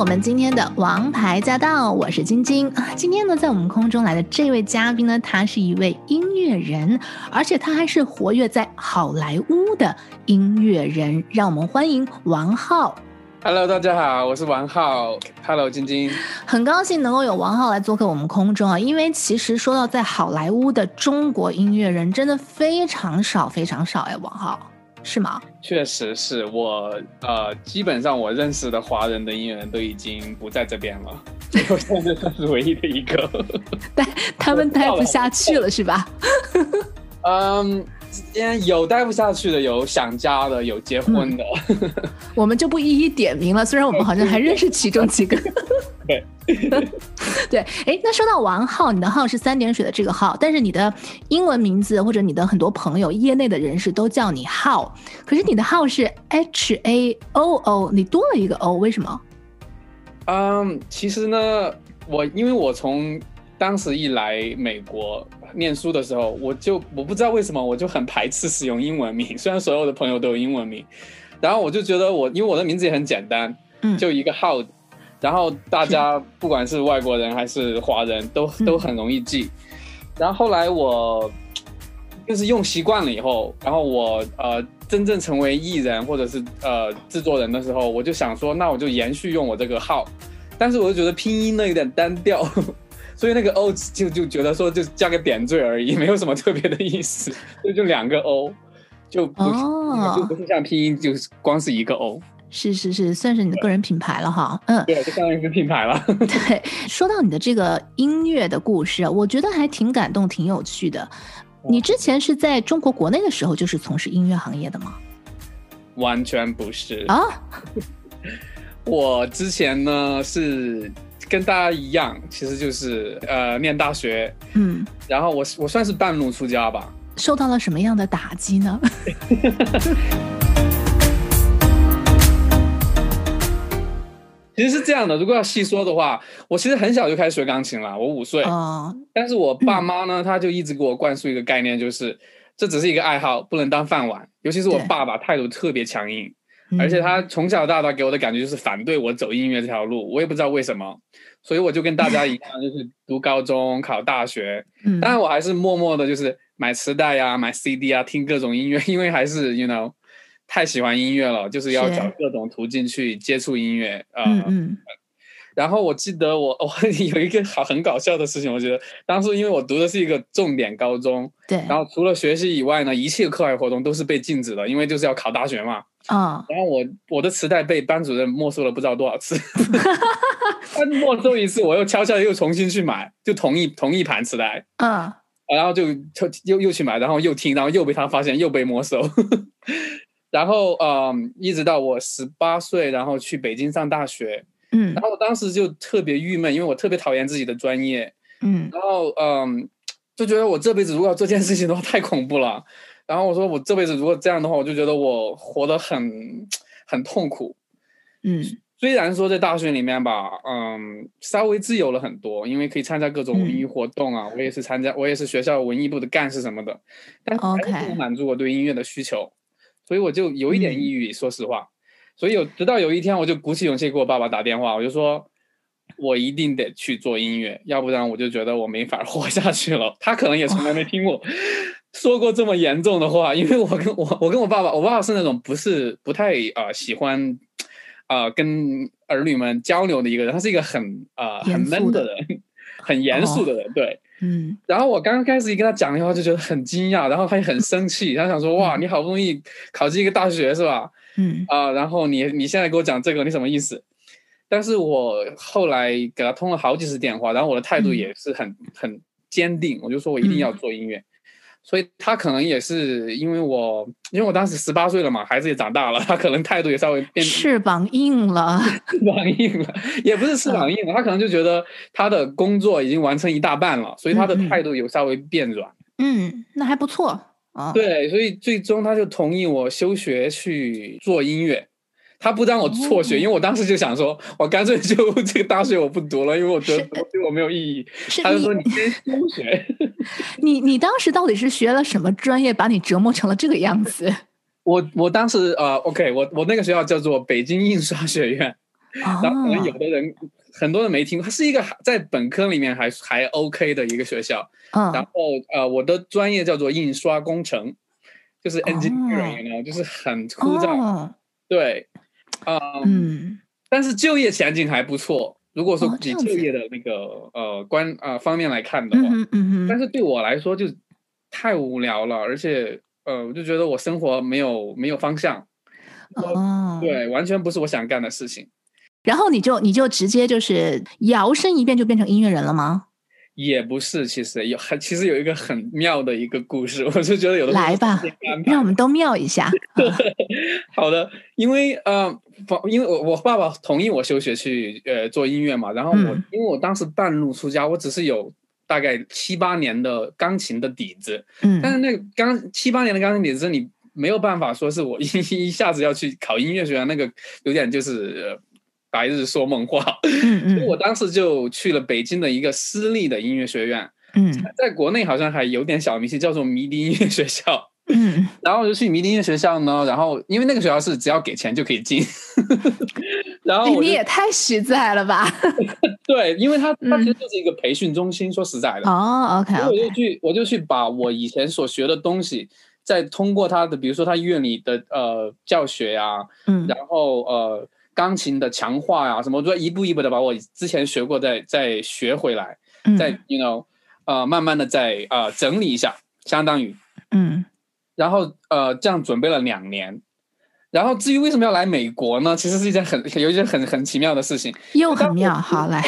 我们今天的《王牌驾到》，我是晶晶啊。今天呢，在我们空中来的这位嘉宾呢，他是一位音乐人，而且他还是活跃在好莱坞的音乐人。让我们欢迎王浩。Hello，大家好，我是王浩。Hello，晶晶，很高兴能够有王浩来做客我们空中啊！因为其实说到在好莱坞的中国音乐人，真的非常少，非常少哎，王浩是吗？确实是我呃，基本上我认识的华人的音乐人都已经不在这边了，我 现在算是唯一的一个，待他们待不下去了是吧？嗯。有待不下去的，有想家的，有结婚的，嗯、我们就不一一点名了。虽然我们好像还认识其中几个。对 对，哎，那说到王浩，你的号是三点水的这个号，但是你的英文名字或者你的很多朋友、业内的人士都叫你浩，可是你的号是 H A O O，你多了一个 O，为什么？嗯，其实呢，我因为我从当时一来美国。念书的时候，我就我不知道为什么，我就很排斥使用英文名。虽然所有的朋友都有英文名，然后我就觉得我，因为我的名字也很简单，嗯，就一个号，然后大家不管是外国人还是华人都都很容易记。然后后来我就是用习惯了以后，然后我呃真正成为艺人或者是呃制作人的时候，我就想说，那我就延续用我这个号，但是我就觉得拼音呢有点单调。所以那个 O 就就觉得说就加个点缀而已，没有什么特别的意思，所以就两个 O，就不就不是像拼音，就是光是一个 O。是是是，算是你的个人品牌了哈。嗯，对，就相当于是品牌了。对，说到你的这个音乐的故事，我觉得还挺感动，挺有趣的。你之前是在中国国内的时候就是从事音乐行业的吗？完全不是啊，我之前呢是。跟大家一样，其实就是呃念大学，嗯，然后我我算是半路出家吧。受到了什么样的打击呢？其实是这样的，如果要细说的话，我其实很小就开始学钢琴了，我五岁。哦，但是我爸妈呢，他就一直给我灌输一个概念，就是这只是一个爱好，不能当饭碗。尤其是我爸爸态度特别强硬。而且他从小到大给我的感觉就是反对我走音乐这条路，我也不知道为什么，所以我就跟大家一样，就是读高中、考大学。嗯，当然我还是默默的，就是买磁带呀、买 CD 啊，听各种音乐，因为还是 you know 太喜欢音乐了，就是要找各种途径去接触音乐啊。嗯嗯。然后我记得我 我有一个好很搞笑的事情，我觉得当时因为我读的是一个重点高中，对，然后除了学习以外呢，一切课外活动都是被禁止的，因为就是要考大学嘛。啊、哦，然后我我的磁带被班主任没收了不知道多少次，他没收一次，我又悄悄又重新去买，就同一同一盘磁带，嗯、哦，然后就又又去买，然后又听，然后又被他发现，又被没收，然后嗯，一直到我十八岁，然后去北京上大学，嗯，然后我当时就特别郁闷，因为我特别讨厌自己的专业，嗯，然后嗯，就觉得我这辈子如果要做这件事情的话，太恐怖了。然后我说，我这辈子如果这样的话，我就觉得我活得很很痛苦。嗯，虽然说在大学里面吧，嗯，稍微自由了很多，因为可以参加各种文艺活动啊。嗯、我也是参加，我也是学校文艺部的干事什么的，但是还是不满足我对音乐的需求所以我就有一点抑郁，嗯、说实话。所以有直到有一天，我就鼓起勇气给我爸爸打电话，我就说，我一定得去做音乐，要不然我就觉得我没法活下去了。他可能也从来没听过。哦说过这么严重的话，因为我跟我我跟我爸爸，我爸爸是那种不是不太啊、呃、喜欢啊、呃、跟儿女们交流的一个人，他是一个很啊、呃、很闷的人，很严肃的人，哦、对，嗯。然后我刚刚开始一跟他讲的话，就觉得很惊讶，然后他也很生气，他想说哇，你好不容易考进一个大学是吧？嗯。啊、呃，然后你你现在给我讲这个，你什么意思？但是我后来给他通了好几次电话，然后我的态度也是很、嗯、很坚定，我就说我一定要做音乐。嗯所以他可能也是因为我，因为我当时十八岁了嘛，孩子也长大了，他可能态度也稍微变，翅膀硬了，翅膀硬了，也不是翅膀硬了，他可能就觉得他的工作已经完成一大半了，所以他的态度有稍微变软。嗯，那还不错啊。对，所以最终他就同意我休学去做音乐。他不让我辍学，哦，因为我当时就想说，我干脆就 这个大学我不读了，因为我觉得对我没有意义。他就说你先休学。你你当时到底是学了什么专业，把你折磨成了这个样子？我我当时呃，OK，我我那个学校叫做北京印刷学院，哦，然后可能有的人很多人没听过，它是一个在本科里面还还 OK 的一个学校。嗯，然后呃，我的专业叫做印刷工程，就是 engineering，哦，就是很枯燥。哦，对。Uh, 嗯，但是就业前景还不错。如果说以就业的那个、哦、呃关呃方面来看的话，嗯嗯，但是对我来说就太无聊了，而且呃我就觉得我生活没有没有方向。哦，对，完全不是我想干的事情。然后你就你就直接就是摇身一变就变成音乐人了吗？也不是，其实有很其实有一个很妙的一个故事，我就觉得有的来吧，让我们都妙一下。好的，因为呃，因为我我爸爸同意我休学去呃做音乐嘛，然后我、嗯、因为我当时半路出家，我只是有大概七八年的钢琴的底子，嗯，但是那个钢七八年的钢琴底子，你没有办法说是我一一下子要去考音乐学院，那个有点就是。白日说梦话，嗯 嗯，我当时就去了北京的一个私立的音乐学院，嗯，在国内好像还有点小名气，叫做迷笛音乐学校，嗯，然后我就去迷笛音乐学校呢，然后因为那个学校是只要给钱就可以进，然后你也太实在了吧？对，因为他他其实就是一个培训中心，嗯、说实在的，哦，OK，, okay. 我就去我就去把我以前所学的东西，再通过他的，比如说他院里的呃教学呀、啊，嗯，然后呃。钢琴的强化呀、啊，什么，我就一步一步的把我之前学过再再学回来，嗯、再 you know，呃，慢慢的再呃整理一下，相当于，嗯，然后呃这样准备了两年，然后至于为什么要来美国呢？其实是一件很有一件很很奇妙的事情，又很妙，好来。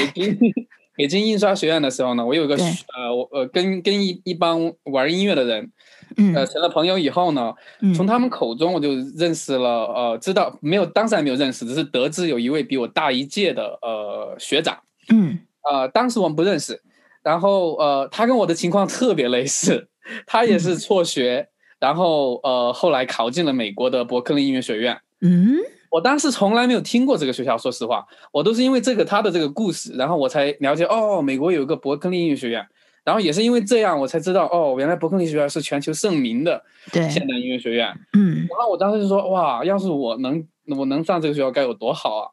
北京印刷学院的时候呢，我有一个呃，我呃跟跟一一帮玩音乐的人，嗯，呃成了朋友以后呢，嗯，从他们口中我就认识了，呃，知道没有，当时还没有认识，只是得知有一位比我大一届的呃学长，嗯，呃，当时我们不认识，然后呃，他跟我的情况特别类似，他也是辍学，嗯，然后呃，后来考进了美国的伯克利音乐学院，嗯。我当时从来没有听过这个学校，说实话，我都是因为这个他的这个故事，然后我才了解哦，美国有一个伯克利音乐学院，然后也是因为这样，我才知道哦，原来伯克利学院是全球盛名的现代音乐学院。嗯，然后我当时就说哇，要是我能我能上这个学校该有多好啊！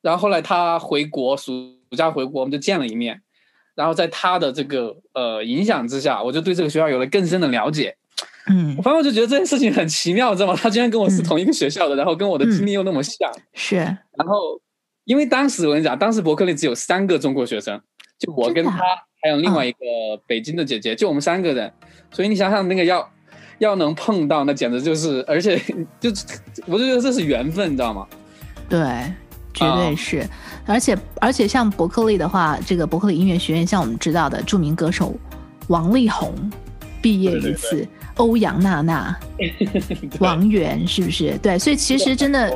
然后后来他回国，暑假回国，我们就见了一面，然后在他的这个呃影响之下，我就对这个学校有了更深的了解。嗯，我反正就觉得这件事情很奇妙，知道吗？他居然跟我是同一个学校的，嗯、然后跟我的经历又那么像。是。然后，因为当时我跟你讲，当时伯克利只有三个中国学生，就我跟他，还有另外一个北京的姐姐，哦、就我们三个人。所以你想想，那个要要能碰到，那简直就是，而且就我就觉得这是缘分，你知道吗？对，绝对是。哦、而且而且像伯克利的话，这个伯克利音乐学院，像我们知道的著名歌手王力宏毕业于此。对对对欧阳娜娜、王源是不是？对，所以其实真的，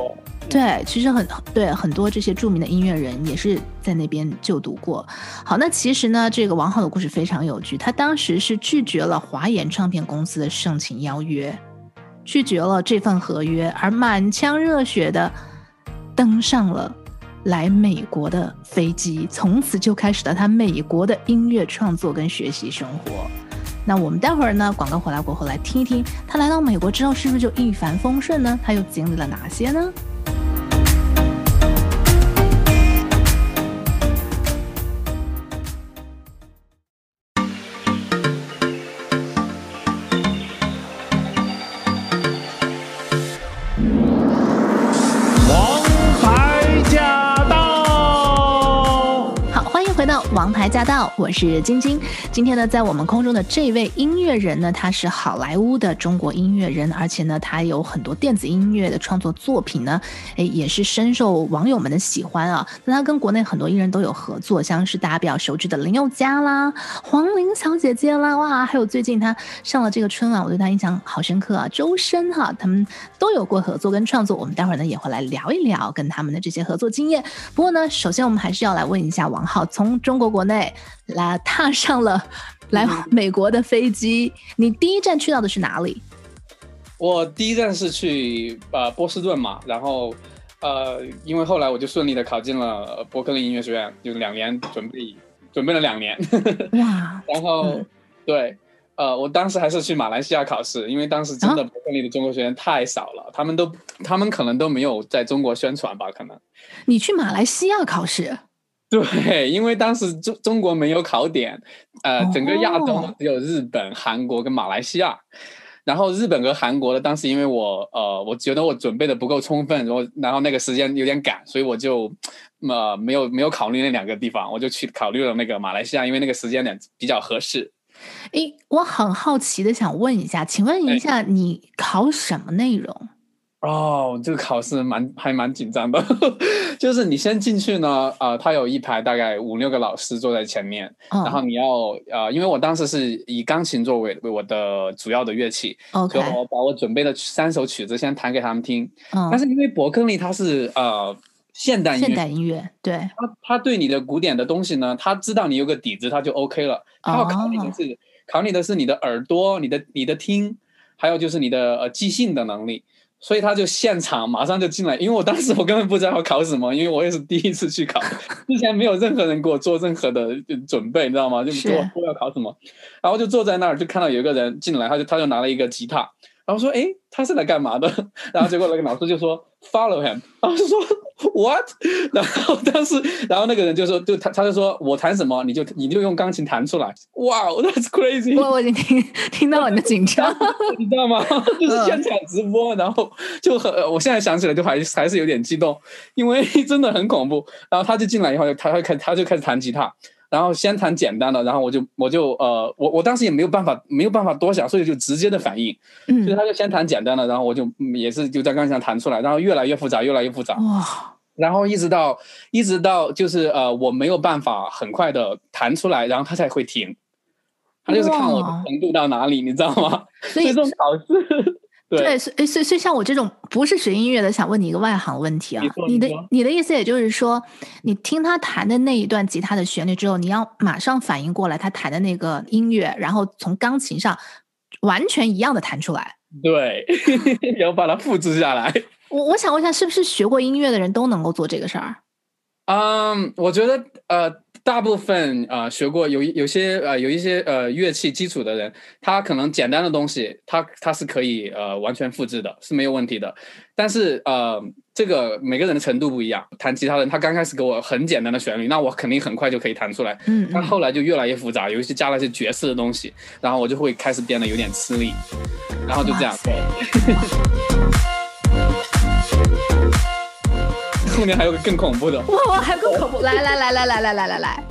对，其实很对很多这些著名的音乐人也是在那边就读过。好，那其实呢，这个王浩的故事非常有趣。他当时是拒绝了华研唱片公司的盛情邀约，拒绝了这份合约，而满腔热血的登上了来美国的飞机，从此就开始了他美国的音乐创作跟学习生活。那我们待会儿呢，广告回来过后来听一听，他来到美国之后是不是就一帆风顺呢？他又经历了哪些呢？王牌驾到，我是晶晶。今天呢，在我们空中的这位音乐人呢，他是好莱坞的中国音乐人，而且呢，他有很多电子音乐的创作作品呢，诶，也是深受网友们的喜欢啊。那他跟国内很多艺人都有合作，像是大家比较熟知的林宥嘉啦、黄龄小姐姐啦，哇，还有最近他上了这个春晚，我对他印象好深刻啊。周深哈，他们都有过合作跟创作。我们待会儿呢也会来聊一聊跟他们的这些合作经验。不过呢，首先我们还是要来问一下王浩，从中国。国内来踏上了来美国的飞机，你第一站去到的是哪里？我第一站是去呃波士顿嘛，然后呃，因为后来我就顺利的考进了伯克利音乐学院，就两年准备准备了两年。哇！然后、嗯、对。呃，我当时还是去马来西亚考试，因为当时真的伯克利的中国学生太少了，啊、他们都，他们可能都没有在中国宣传吧，可能。你去马来西亚考试？对，因为当时中中国没有考点，呃，整个亚洲只有日本、哦、韩国跟马来西亚，然后日本和韩国的当时因为我呃，我觉得我准备的不够充分，然后然后那个时间有点赶，所以我就呃没有没有考虑那两个地方，我就去考虑了那个马来西亚，因为那个时间点比较合适。诶，我很好奇的想问一下，请问一下，你考什么内容？哦，这个考试蛮还蛮紧张的，就是你先进去呢，呃，他有一排大概五六个老师坐在前面，哦、然后你要呃，因为我当时是以钢琴作为为我的主要的乐器，okay. 所以我把我准备的三首曲子先弹给他们听。嗯、但是因为伯克利他是呃现代音乐，现代音乐，对，他他对你的古典的东西呢，他知道你有个底子，他就 OK 了。他要考你的是、哦、考你的是你的耳朵，你的你的听，还有就是你的呃即兴的能力。所以他就现场马上就进来，因为我当时我根本不知道要考什么，因为我也是第一次去考，之前没有任何人给我做任何的准备，你知道吗？就说我要考什么，然后就坐在那儿，就看到有一个人进来，他就他就拿了一个吉他。然后说，哎，他是来干嘛的？然后结果那个老师就说，follow him。然后就说，what？然后当时，然后那个人就说，就他他就说我弹什么，你就你就用钢琴弹出来。哇，wow，that's crazy！我我已经听 听到你的紧张，你知道吗？就是现场直播，然后就很，我现在想起来就还还是有点激动，因为真的很恐怖。然后他就进来以后，他会开他就开始弹吉他。然后先弹简单的，然后我就我就呃，我我当时也没有办法没有办法多想，所以就直接的反应，嗯，所以他就先弹简单的，然后我就也是就在钢琴上弹出来，然后越来越复杂，越来越复杂，哇，然后一直到一直到就是呃我没有办法很快的弹出来，然后他才会停，他就是看我的程度到哪里，你知道吗？所以这种考试。对，所以所以所以像我这种不是学音乐的，想问你一个外行问题啊。你，你的你的意思也就是说，你听他弹的那一段吉他的旋律之后，你要马上反应过来他弹的那个音乐，然后从钢琴上完全一样的弹出来。对，然后把它复制下来。我我想问一下，是不是学过音乐的人都能够做这个事儿？嗯，我觉得呃。大部分啊、呃、学过有有些呃有一些呃乐器基础的人，他可能简单的东西，他他是可以呃完全复制的，是没有问题的。但是呃这个每个人的程度不一样，弹吉他的人他刚开始给我很简单的旋律，那我肯定很快就可以弹出来。嗯，但后来就越来越复杂，有一些加了一些爵士的东西，然后我就会开始变得有点吃力，然后就这样。后面还有个更恐怖的，哇，还更恐怖！来来来来来来来来来，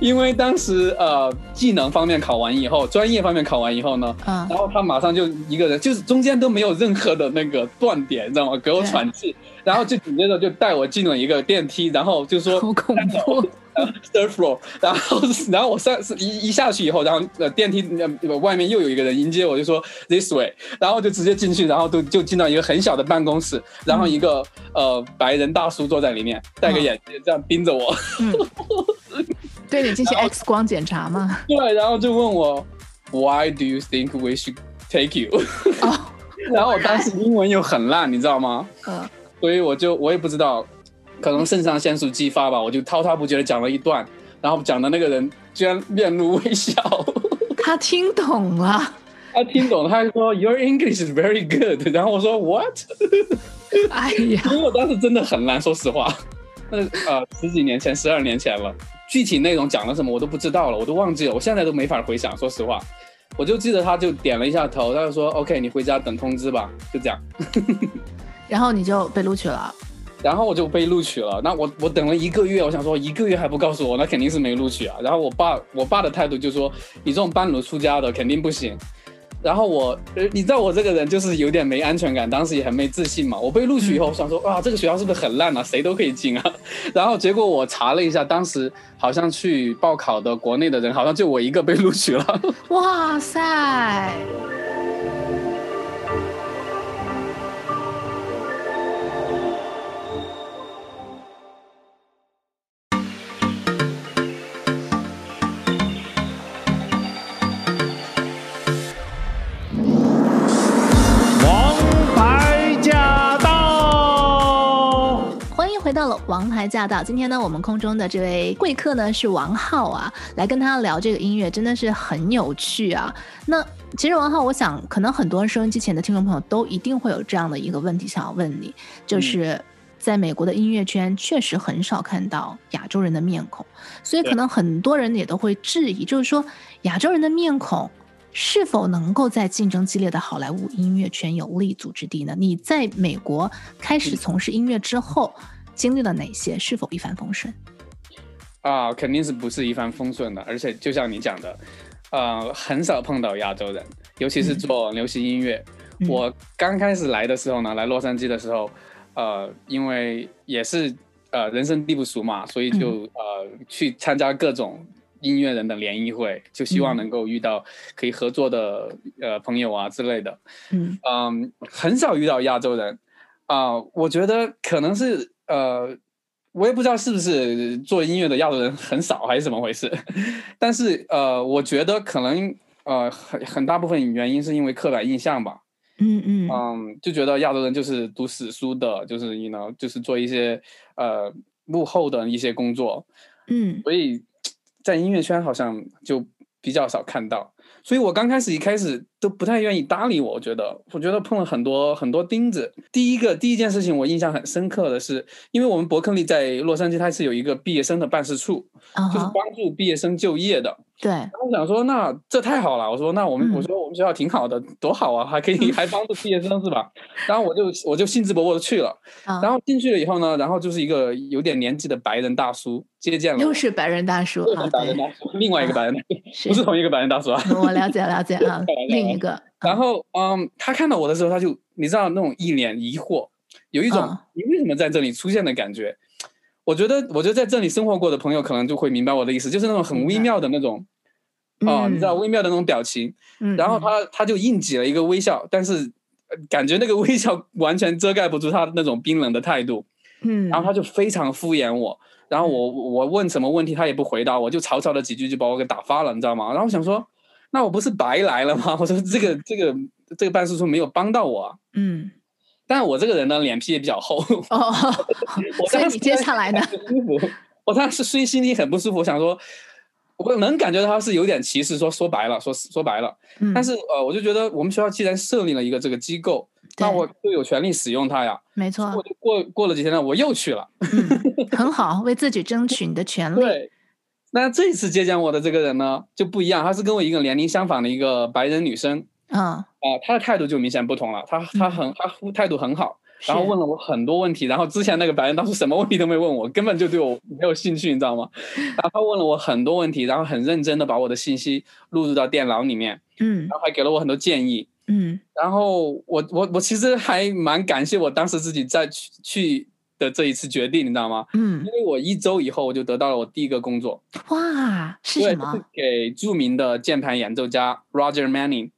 因为当时呃技能方面考完以后，专业方面考完以后呢，嗯，然后他马上就一个人，就是中间都没有任何的那个断点，你知道吗？给我喘气，然后就紧接着就带我进了一个电梯，然后就说好恐怖。Third floor，然后然后我上一一下去以后，然后呃电梯呃外面又有一个人迎接我，就说 This way，然后就直接进去，然后就就进到一个很小的办公室，然后一个、嗯、呃白人大叔坐在里面，戴个眼镜、嗯、这样盯着我，嗯、对你进行 X 光检查吗？对，然后就问我 Why do you think we should take you？、哦、然后我当时英文又很烂，你知道吗？嗯，所以我就我也不知道。可能肾上腺素激发吧，我就滔滔不绝的讲了一段，然后讲的那个人居然面露微笑。他听懂了，他听懂了，他还说 Your English is very good。然后我说 What？哎呀，因为我当时真的很难，说实话。那呃十几年前，十二年前了，具体内容讲了什么我都不知道了，我都忘记了，我现在都没法回想。说实话，我就记得他就点了一下头，他就说 OK，你回家等通知吧，就这样。然后你就被录取了。然后我就被录取了。那我我等了一个月，我想说一个月还不告诉我，那肯定是没录取啊。然后我爸我爸的态度就说：“你这种半路出家的肯定不行。”然后我呃，你知道我这个人就是有点没安全感，当时也很没自信嘛。我被录取以后，我想说哇，这个学校是不是很烂啊？谁都可以进啊。然后结果我查了一下，当时好像去报考的国内的人，好像就我一个被录取了。哇塞！了王牌驾到，今天呢，我们空中的这位贵客呢是王浩啊，来跟他聊这个音乐，真的是很有趣啊。那其实王浩，我想可能很多收音机前的听众朋友都一定会有这样的一个问题想要问你，就是在美国的音乐圈确实很少看到亚洲人的面孔，所以可能很多人也都会质疑，就是说亚洲人的面孔。是否能够在竞争激烈的好莱坞音乐圈有立足之地呢？你在美国开始从事音乐之后，经历了哪些？是否一帆风顺？啊，肯定是不是一帆风顺的。而且就像你讲的，呃，很少碰到亚洲人，尤其是做流行音乐。嗯、我刚开始来的时候呢，来洛杉矶的时候，呃，因为也是呃人生地不熟嘛，所以就、嗯、呃去参加各种。音乐人的联谊会，就希望能够遇到可以合作的、嗯、呃朋友啊之类的。嗯嗯，很少遇到亚洲人啊、呃，我觉得可能是呃，我也不知道是不是做音乐的亚洲人很少还是怎么回事。但是呃，我觉得可能呃很很大部分原因是因为刻板印象吧。嗯嗯嗯，就觉得亚洲人就是读死书的，就是你 you know 就是做一些呃幕后的一些工作。嗯，所以。在音乐圈好像就比较少看到，所以我刚开始一开始都不太愿意搭理我。我觉得，我觉得碰了很多很多钉子。第一个第一件事情，我印象很深刻的是，因为我们伯克利在洛杉矶，它是有一个毕业生的办事处，uh-huh. 就是帮助毕业生就业的。对，我想说，那这太好了。我说，那我们、嗯、我说我们学校挺好的，多好啊，还可以还帮助毕业生是吧？然后我就我就兴致勃勃的去了。Uh-huh. 然后进去了以后呢，然后就是一个有点年纪的白人大叔接见了。又是白人大叔，又是白人大叔，另外一个白人大叔，uh-huh. 不是同一个白人大叔啊。我了解了解啊，另一个。然后嗯，他看到我的时候，他就你知道那种一脸疑惑，有一种、uh-huh. 你为什么在这里出现的感觉。我觉得，我觉得在这里生活过的朋友可能就会明白我的意思，就是那种很微妙的那种。哦，你知道微妙的那种表情，嗯、然后他他就硬挤了一个微笑，但是感觉那个微笑完全遮盖不住他的那种冰冷的态度，嗯，然后他就非常敷衍我，然后我我问什么问题他也不回答我，就草草的几句就把我给打发了，你知道吗？然后我想说，那我不是白来了吗？我说这个这个这个办事处没有帮到我，嗯，但我这个人呢脸皮也比较厚，哦，所以你接下来呢？我当时虽心里很不舒服，想说。我能感觉到他是有点歧视，说说白了，说说白了，嗯、但是呃，我就觉得我们学校既然设立了一个这个机构，那我就有权利使用它呀。没错。我就过过了几天呢，我又去了。嗯、很好，为自己争取你的权利。对。那这一次接见我的这个人呢，就不一样，她是跟我一个年龄相仿的一个白人女生。啊。啊、呃，她的态度就明显不同了，她她很她态度很好。然后问了我很多问题，然后之前那个白人当时什么问题都没问我，根本就对我没有兴趣，你知道吗？然后他问了我很多问题，然后很认真的把我的信息录入到电脑里面，嗯，然后还给了我很多建议，嗯，然后我我我其实还蛮感谢我当时自己在去去的这一次决定，你知道吗？嗯，因为我一周以后我就得到了我第一个工作，哇，是什么？对，给著名的键盘演奏家 Roger Manning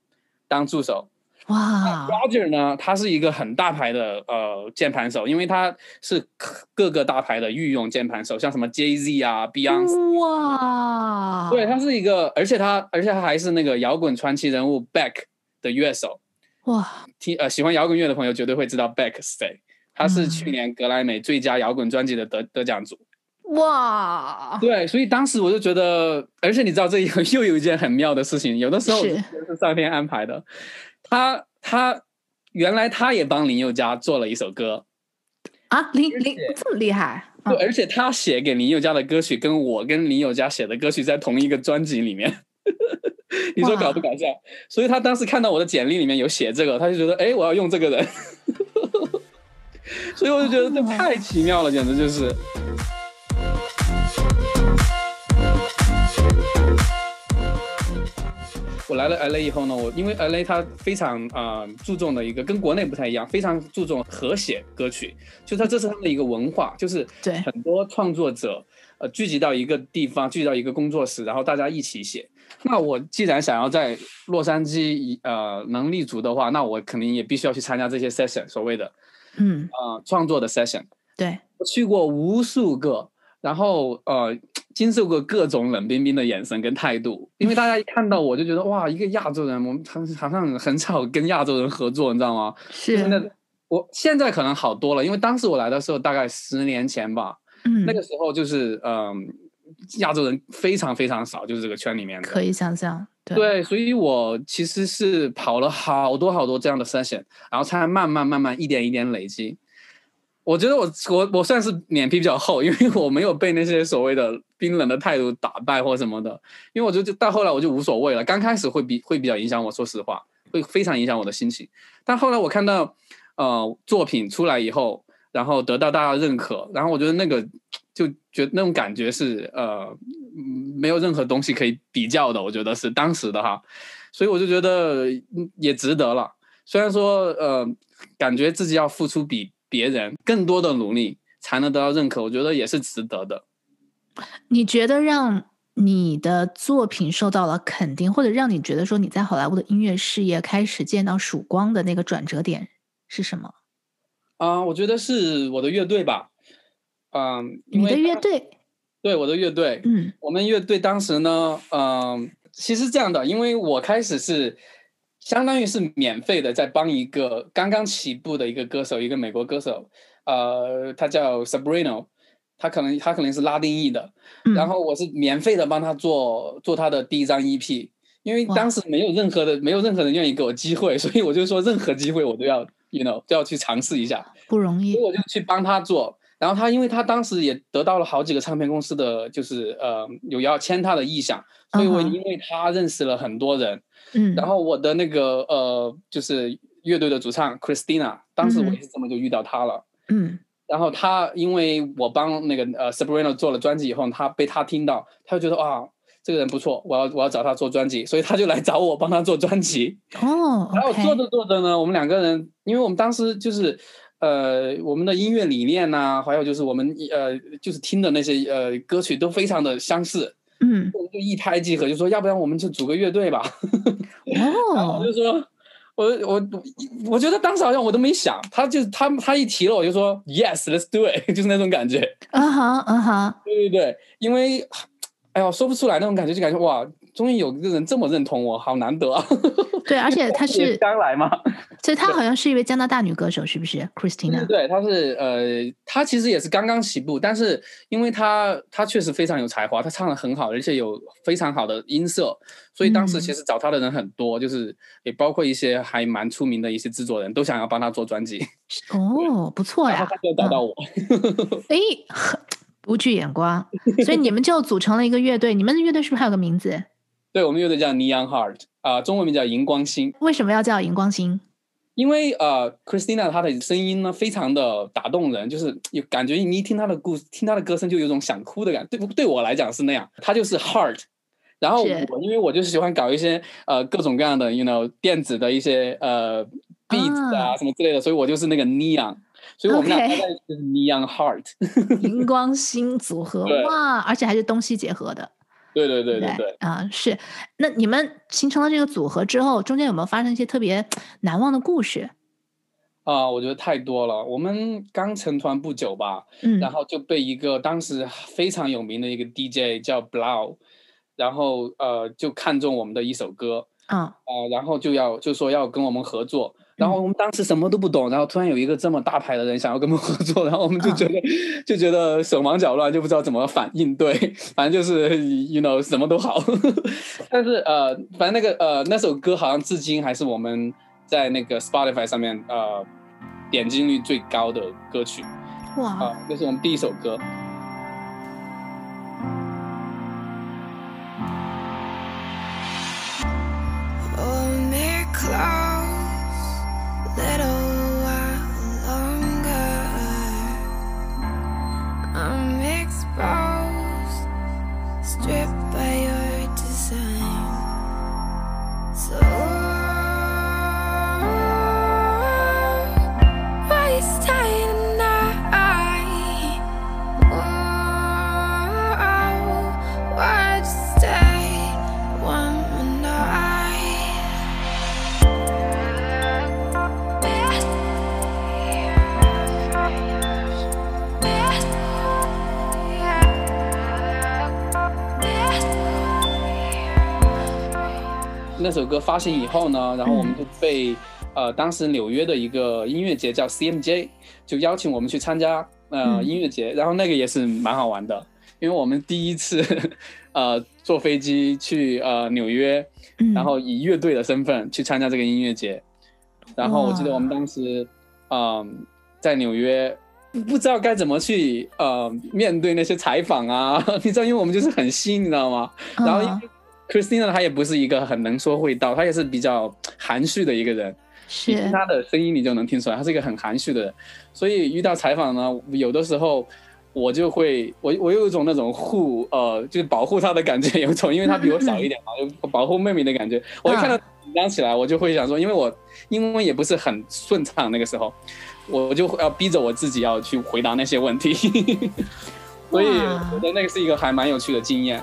当助手。哇，Roger 呢？他是一个很大牌的呃键盘手，因为他是各个大牌的御用键盘手，像什么 Jay Z 啊、Beyonce。哇，对，他是一个，而且他，而且他还是那个摇滚传奇人物 Beck 的乐手。哇，听呃喜欢摇滚乐的朋友绝对会知道 Beck 是谁，他是去年格莱美最佳摇滚专辑的得得奖组。哇，对，所以当时我就觉得，而且你知道这又 又有一件很妙的事情，有的时候是上天安排的。他他原来他也帮林宥嘉做了一首歌啊，林林这么厉害，对，而且他写给林宥嘉的歌曲跟我跟林宥嘉写的歌曲在同一个专辑里面，你说搞不搞笑？所以他当时看到我的简历里面有写这个，他就觉得哎，我要用这个人，所以我就觉得这太奇妙了，简直就是。我来了 LA 以后呢，我因为 LA 它非常啊、呃、注重的一个跟国内不太一样，非常注重和写歌曲，就它这是他们的一个文化，就是对很多创作者呃聚集到一个地方，聚集到一个工作室，然后大家一起写。那我既然想要在洛杉矶呃能立足的话，那我肯定也必须要去参加这些 session，所谓的嗯啊、呃、创作的 session。对，我去过无数个，然后呃。经受过各种冷冰冰的眼神跟态度，因为大家一看到我就觉得哇，一个亚洲人，我们好像很少跟亚洲人合作，你知道吗？是。那我现在可能好多了，因为当时我来的时候大概十年前吧，嗯，那个时候就是嗯，亚洲人非常非常少，就是这个圈里面的，可以想象，对，所以我其实是跑了好多好多这样的 session，然后才慢慢慢慢一点一点累积。我觉得我我我算是脸皮比较厚，因为我没有被那些所谓的冰冷的态度打败或什么的，因为我就就到后来我就无所谓了。刚开始会比会比较影响我，说实话，会非常影响我的心情。但后来我看到呃作品出来以后，然后得到大家认可，然后我觉得那个就觉得那种感觉是呃没有任何东西可以比较的，我觉得是当时的哈，所以我就觉得也值得了。虽然说呃感觉自己要付出比。别人更多的努力才能得到认可，我觉得也是值得的。你觉得让你的作品受到了肯定，或者让你觉得说你在好莱坞的音乐事业开始见到曙光的那个转折点是什么？啊、呃，我觉得是我的乐队吧。嗯、呃，你的乐队？对，我的乐队。嗯，我们乐队当时呢，嗯、呃，其实这样的，因为我开始是。相当于是免费的，在帮一个刚刚起步的一个歌手，一个美国歌手，呃，他叫 Sabrina 他可能他可能是拉丁裔的，嗯，然后我是免费的帮他做做他的第一张 EP，因为当时没有任何的没有任何人愿意给我机会，所以我就说任何机会我都要，you know，都要去尝试一下，不容易，所以我就去帮他做，然后他因为他当时也得到了好几个唱片公司的就是呃有要签他的意向，所以我因为他认识了很多人。Uh-huh. 嗯，然后我的那个呃，就是乐队的主唱 Christina，当时我也是这么就遇到他了。嗯，然后他因为我帮那个呃 Sabrina 做了专辑以后，他被他听到，他就觉得啊，这个人不错，我要我要找他做专辑，所以他就来找我帮他做专辑。哦，然后做着做着呢，我们两个人，因为我们当时就是呃，我们的音乐理念呐、啊，还有就是我们呃，就是听的那些呃歌曲都非常的相似。嗯，我们就一拍即合，就说要不然我们就组个乐队吧。哦，我就说，我我我觉得当时好像我都没想，他就他他一提了，我就说 yes，let's do it，就是那种感觉。啊哈啊哈，对对对，因为哎呀说不出来那种感觉，就感觉哇。终于有一个人这么认同我，好难得啊！对，而且她是刚来嘛，所以她好像是一位加拿大女歌手，是不是？Christina？对，她是呃，她其实也是刚刚起步，但是因为她她确实非常有才华，她唱的很好，而且有非常好的音色，所以当时其实找她的人很多，嗯、就是也包括一些还蛮出名的一些制作人都想要帮她做专辑。哦，不错呀！然后她就找到我。哎、嗯，不惧眼光，所以你们就组成了一个乐队。你们的乐队是不是还有个名字？对，我们乐队叫 Neon Heart 啊、呃，中文名叫荧光星。为什么要叫荧光星？因为呃，Christina 她的声音呢，非常的打动人，就是有感觉，你一听她的故事，听她的歌声，就有种想哭的感觉。对，对我来讲是那样。她就是 Heart，然后我因为我就是喜欢搞一些呃各种各样的，you know，电子的一些呃 beat 啊什么之类的，所以我就是那个 Neon，所以我们俩大概就是 Neon Heart，荧光星组合 哇，而且还是东西结合的。对对对对对啊，是。那你们形成了这个组合之后，中间有没有发生一些特别难忘的故事？啊，我觉得太多了。我们刚成团不久吧，嗯，然后就被一个当时非常有名的一个 DJ 叫 Blau，然后呃就看中我们的一首歌，啊，啊，然后就要就说要跟我们合作。然后我们当时什么都不懂，然后突然有一个这么大牌的人想要跟我们合作，然后我们就觉得、uh. 就觉得手忙脚乱，就不知道怎么反应。对，反正就是 you know 什么都好，但是呃，反正那个呃那首歌好像至今还是我们在那个 Spotify 上面呃点击率最高的歌曲。哇！啊，那是我们第一首歌。那首歌发行以后呢，然后我们就被呃，当时纽约的一个音乐节叫 CMJ，就邀请我们去参加呃音乐节，然后那个也是蛮好玩的，因为我们第一次 呃坐飞机去呃纽约，然后以乐队的身份去参加这个音乐节，然后我记得我们当时嗯、呃、在纽约。不知道该怎么去呃面对那些采访啊，你知道，因为我们就是很新，你知道吗？然后因为 Christina 她也不是一个很能说会道，她也是比较含蓄的一个人，是听她的声音你就能听出来，她是一个很含蓄的人。所以遇到采访呢，有的时候我就会我我有一种那种护呃就是保护她的感觉，有一种因为她比我小一点嘛，就保护妹妹的感觉。我一看到紧张起来，我就会想说，因为我英文也不是很顺畅那个时候。我就要逼着我自己要去回答那些问题，所以我觉得那个是一个还蛮有趣的经验。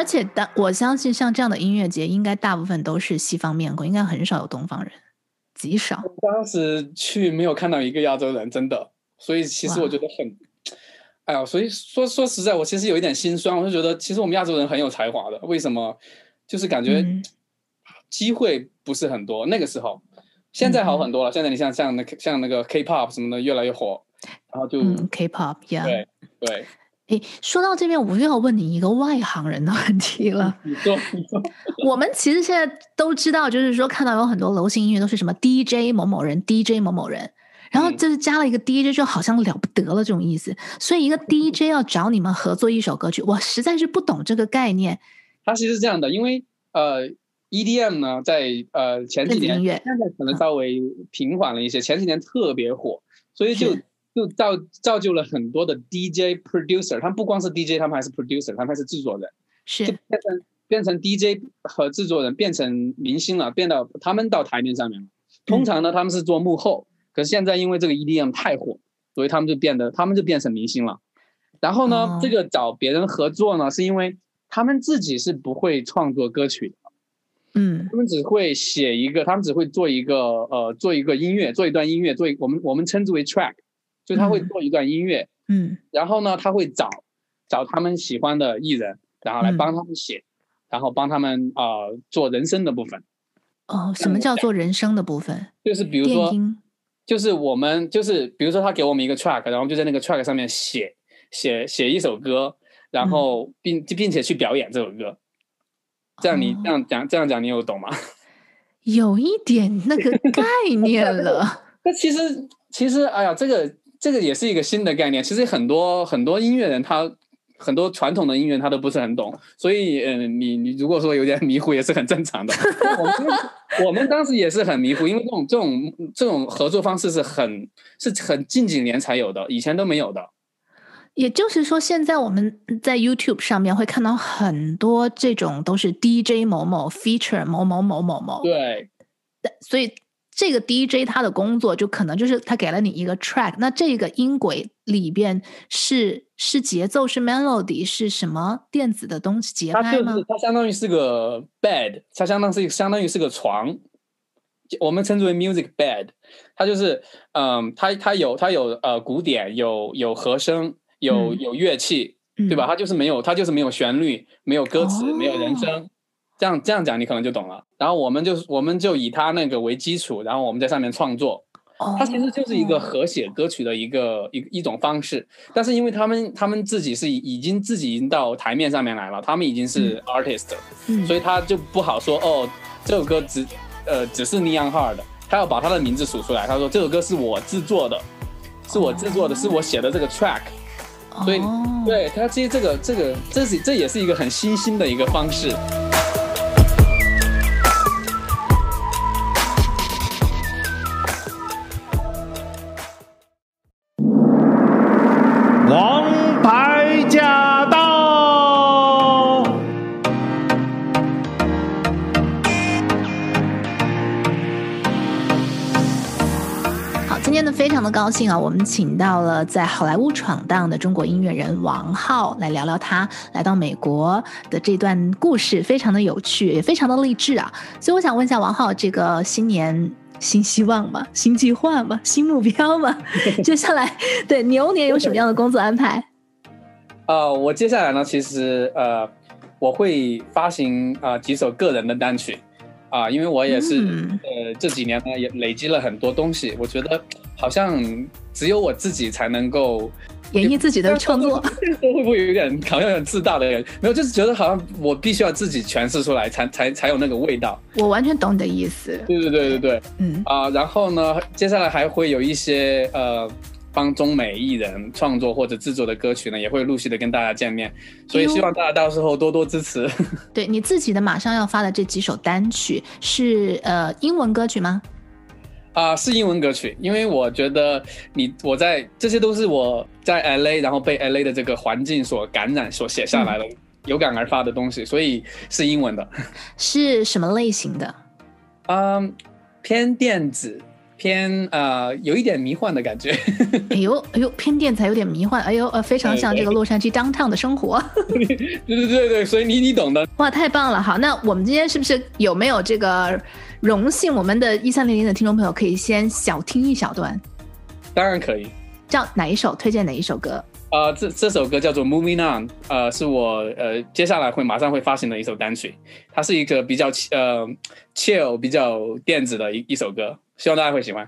而且，当我相信像这样的音乐节，应该大部分都是西方面孔，应该很少有东方人，极少。当时去没有看到一个亚洲人，真的。所以其实我觉得很，哎呀，所以说说实在，我其实有一点心酸。我就觉得，其实我们亚洲人很有才华的，为什么？就是感觉机会不是很多。嗯、那个时候，现在好很多了。嗯、现在你像像那像那个 K-pop 什么的越来越火，然后就、嗯、K-pop，yeah，对对。诶，说到这边，我又要问你一个外行人的问题了。你说，你说。我们其实现在都知道，就是说看到有很多流行音乐都是什么 DJ 某某人，DJ 某某人，然后就是加了一个 DJ，就好像了不得了这种意思。所以一个 DJ 要找你们合作一首歌曲，我实在是不懂这个概念。它其实是这样的，因为呃，EDM 呢，在呃前几年，现在可能稍微平缓了一些，前几年特别火，所以就。就造造就了很多的 DJ producer，他们不光是 DJ，他们还是 producer，他们还是制作人，是就变成变成 DJ 和制作人变成明星了，变到他们到台面上面了。通常呢，他们是做幕后，嗯、可是现在因为这个 EDM 太火，所以他们就变得他们就变成明星了。然后呢，哦、这个找别人合作呢，是因为他们自己是不会创作歌曲的，嗯，他们只会写一个，他们只会做一个呃做一个音乐，做一段音乐，做一我们我们称之为 track。就他会做一段音乐，嗯，然后呢，他会找找他们喜欢的艺人，然后来帮他们写，嗯、然后帮他们啊、呃、做人声的部分。哦，什么叫做人声的部分？就是比如说，就是我们就是比如说他给我们一个 track，然后就在那个 track 上面写写写一首歌，然后并并且去表演这首歌。这样你这样讲、哦、这样讲你有懂吗？有一点那个概念了。那其实其实哎呀，这个。这个也是一个新的概念。其实很多很多音乐人，他很多传统的音乐他都不是很懂，所以嗯、呃，你你如果说有点迷糊也是很正常的。我们我们当时也是很迷糊，因为这种这种这种合作方式是很是很近几年才有的，以前都没有的。也就是说，现在我们在 YouTube 上面会看到很多这种都是 DJ 某某 feature 某某某某某。对，所以。这个 DJ 他的工作就可能就是他给了你一个 track，那这个音轨里边是是节奏是 melody 是什么电子的东西节拍吗？它就是它相当于是个 bed，它相当是相当于是个床，我们称之为 music bed。它就是嗯，它它有它有呃鼓点，有有和声，有有乐器，嗯、对吧？它就是没有它就是没有旋律，没有歌词，哦、没有人声。这样这样讲你可能就懂了，然后我们就我们就以他那个为基础，然后我们在上面创作，它其实就是一个和写歌曲的一个一一种方式。但是因为他们他们自己是已经自己已经到台面上面来了，他们已经是 artist，嗯，所以他就不好说哦，这首歌只呃只是 Neon Heart 的，他要把他的名字数出来，他说这首歌是我制作的，是我制作的，是我写的这个 track，所以对他其实这个这个这是这也是一个很新兴的一个方式。常的高兴啊，我们请到了在好莱坞闯荡的中国音乐人王浩来聊聊他来到美国的这段故事，非常的有趣，也非常的励志啊。所以我想问一下王浩，这个新年新希望嘛，新计划嘛，新目标嘛，接下来对牛年有什么样的工作安排？呃，我接下来呢，其实呃，我会发行啊、呃、几首个人的单曲。啊，因为我也是，嗯、呃，这几年呢也累积了很多东西，我觉得好像只有我自己才能够演绎自己的创作。会不会有点好像有点自大的人？没有，就是觉得好像我必须要自己诠释出来才，才才才有那个味道。我完全懂你的意思。对对对对对，嗯啊，然后呢，接下来还会有一些呃。帮中美艺人创作或者制作的歌曲呢，也会陆续的跟大家见面，所以希望大家到时候多多支持。对你自己的马上要发的这几首单曲是呃英文歌曲吗？啊、呃，是英文歌曲，因为我觉得你我在这些都是我在 LA，然后被 LA 的这个环境所感染所写下来的、嗯、有感而发的东西，所以是英文的。是什么类型的？嗯，偏电子。偏呃，有一点迷幻的感觉。哎呦哎呦，偏电才有点迷幻。哎呦呃，非常像这个洛杉矶 downtown 的生活。对对对对，所以你你懂的。哇，太棒了！好，那我们今天是不是有没有这个荣幸？我们的一三零零的听众朋友可以先小听一小段。当然可以。叫哪一首？推荐哪一首歌？呃，这这首歌叫做《Moving On》，呃，是我呃接下来会马上会发行的一首单曲。它是一个比较呃 chill、比较电子的一一首歌。希望大家会喜欢。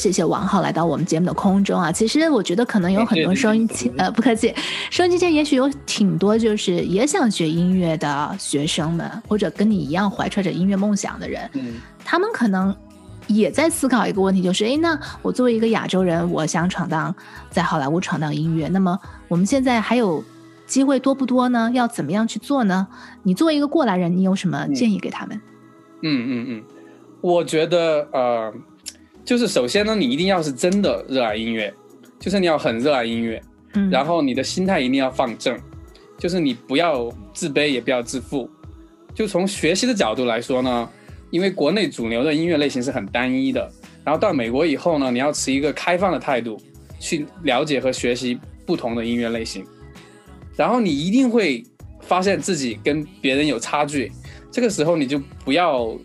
谢谢王浩来到我们节目的空中啊！其实我觉得可能有很多收音机，呃，不客气，收音机前也许有挺多就是也想学音乐的学生们，或者跟你一样怀揣着音乐梦想的人，嗯，他们可能也在思考一个问题，就是，哎，那我作为一个亚洲人，我想闯荡在好莱坞闯荡音乐，那么我们现在还有机会多不多呢？要怎么样去做呢？你作为一个过来人，你有什么建议给他们？嗯嗯嗯，我觉得呃。就是首先呢，你一定要是真的热爱音乐，就是你要很热爱音乐，嗯，然后你的心态一定要放正，就是你不要自卑，也不要自负。就从学习的角度来说呢，因为国内主流的音乐类型是很单一的，然后到美国以后呢，你要持一个开放的态度去了解和学习不同的音乐类型，然后你一定会发现自己跟别人有差距，这个时候你就不要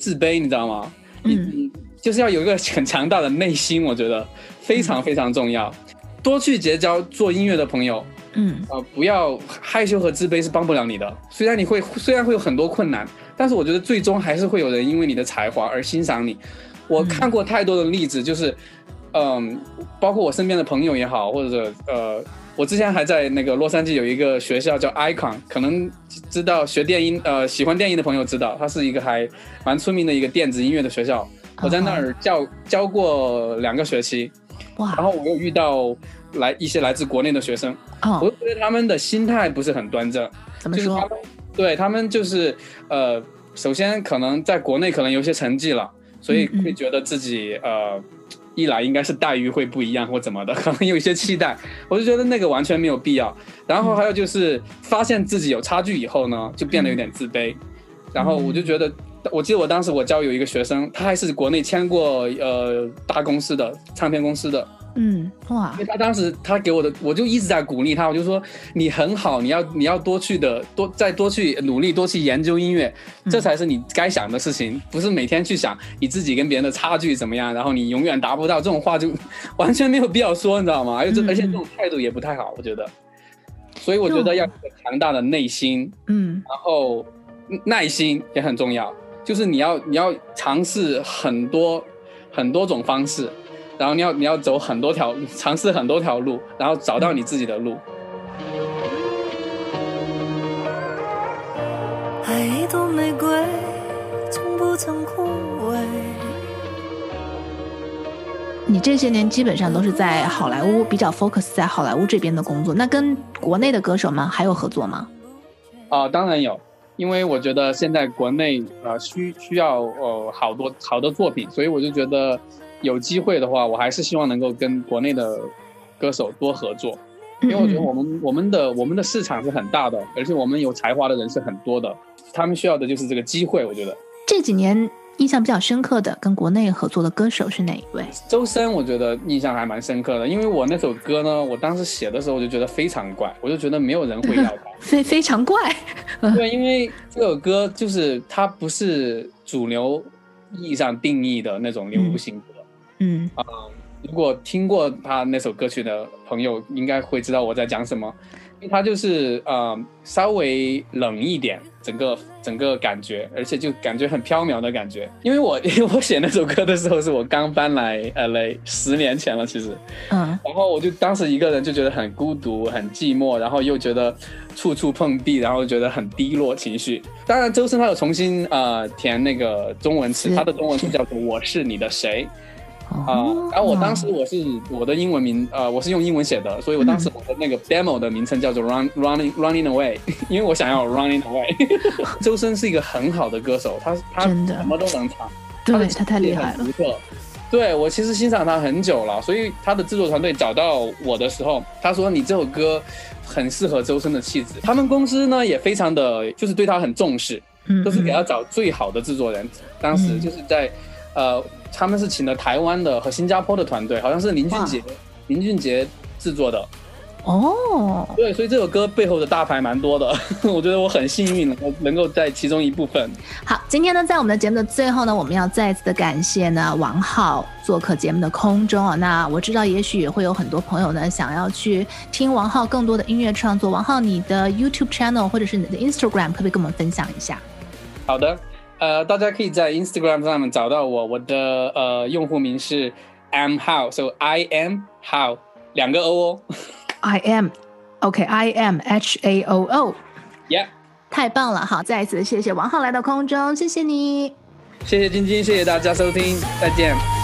自卑，你知道吗？嗯。就是要有一个很强大的内心，我觉得非常非常重要。嗯、多去结交做音乐的朋友，嗯，呃，不要害羞和自卑是帮不了你的。虽然你会，虽然会有很多困难，但是我觉得最终还是会有人因为你的才华而欣赏你。我看过太多的例子，就是，嗯、呃，包括我身边的朋友也好，或者呃，我之前还在那个洛杉矶有一个学校叫 Icon，可能知道学电音，呃，喜欢电音的朋友知道，它是一个还蛮出名的一个电子音乐的学校。我在那儿教教过两个学期，哇！然后我又遇到来一些来自国内的学生，哦，我觉得他们的心态不是很端正。怎么说？就是他们对他们就是呃，首先可能在国内可能有些成绩了，所以会觉得自己嗯嗯呃，一来应该是待遇会不一样或怎么的，可能有一些期待。我就觉得那个完全没有必要。然后还有就是发现自己有差距以后呢，就变得有点自卑。嗯、然后我就觉得。我记得我当时我教有一个学生，他还是国内签过呃大公司的唱片公司的，嗯哇，因为他当时他给我的，我就一直在鼓励他，我就说你很好，你要你要多去的多再多去努力，多去研究音乐，这才是你该想的事情，不是每天去想你自己跟别人的差距怎么样，然后你永远达不到这种话就 完全没有必要说，你知道吗？而且这而且这种态度也不太好，我觉得，所以我觉得要有强大的内心，嗯，然后耐心也很重要。就是你要你要尝试很多很多种方式，然后你要你要走很多条，尝试很多条路，然后找到你自己的路。爱一朵玫瑰，从不曾枯萎。你这些年基本上都是在好莱坞，比较 focus 在好莱坞这边的工作。那跟国内的歌手们还有合作吗？啊、呃，当然有，因为我觉得现在国内呃需需要呃好多好的作品，所以我就觉得有机会的话，我还是希望能够跟国内的歌手多合作，因为我觉得我们、嗯、我们的我们的市场是很大的，而且我们有才华的人是很多的，他们需要的就是这个机会。我觉得这几年。印象比较深刻的跟国内合作的歌手是哪一位？周深，我觉得印象还蛮深刻的，因为我那首歌呢，我当时写的时候我就觉得非常怪，我就觉得没有人会要它，非非常怪。对，因为这首歌就是它不是主流意义上定义的那种流行歌。嗯啊、嗯，如果听过他那首歌曲的朋友，应该会知道我在讲什么。它就是呃稍微冷一点，整个整个感觉，而且就感觉很飘渺的感觉。因为我 因为我写那首歌的时候是我刚搬来 LA 十年前了，其实，嗯，然后我就当时一个人就觉得很孤独、很寂寞，然后又觉得处处碰壁，然后觉得很低落情绪。当然，周深他有重新呃填那个中文词，他的中文词叫做《我是你的谁》。啊、呃，然后我当时我是我的英文名，呃，我是用英文写的，所以我当时我的那个 demo 的名称叫做 Run Running Running Away，因为我想要 Running Away。周深是一个很好的歌手，他他什么都能唱，对他太厉害了。对，我其实欣赏他很久了，所以他的制作团队找到我的时候，他说你这首歌很适合周深的气质。他们公司呢也非常的就是对他很重视，都是给他找最好的制作人。当时就是在呃。他们是请了台湾的和新加坡的团队，好像是林俊杰，林俊杰制作的。哦，对，所以这首歌背后的大牌蛮多的，我觉得我很幸运能够能够在其中一部分。好，今天呢，在我们的节目的最后呢，我们要再次的感谢呢王浩做客节目的空中啊。那我知道，也许也会有很多朋友呢想要去听王浩更多的音乐创作。王浩，你的 YouTube channel 或者是你的 Instagram，可不可以跟我们分享一下？好的。呃，大家可以在 Instagram 上面找到我，我的呃用户名是 am how，so I am how 两个 O 哦，I am，OK，I am H A O O，Yeah，太棒了，好，再一次谢谢王浩来到空中，谢谢你，谢谢晶晶，谢谢大家收听，再见。